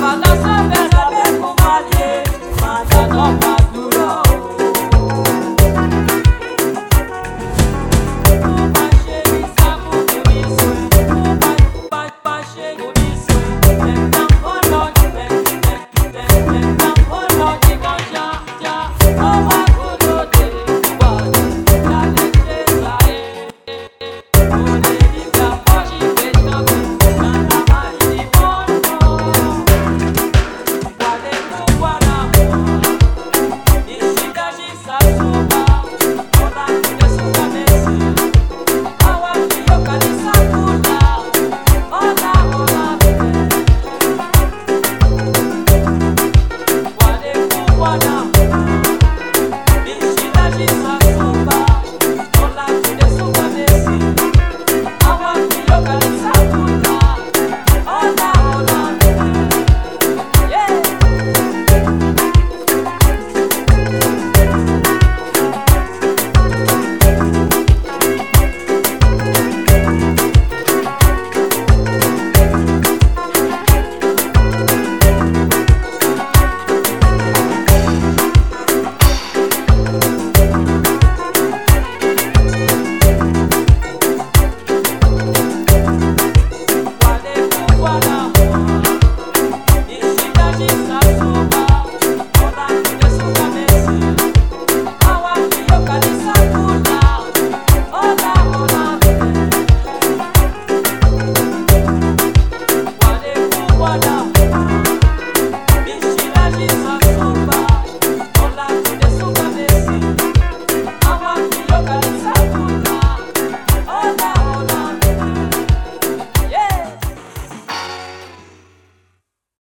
Manda só pega com valer, manda.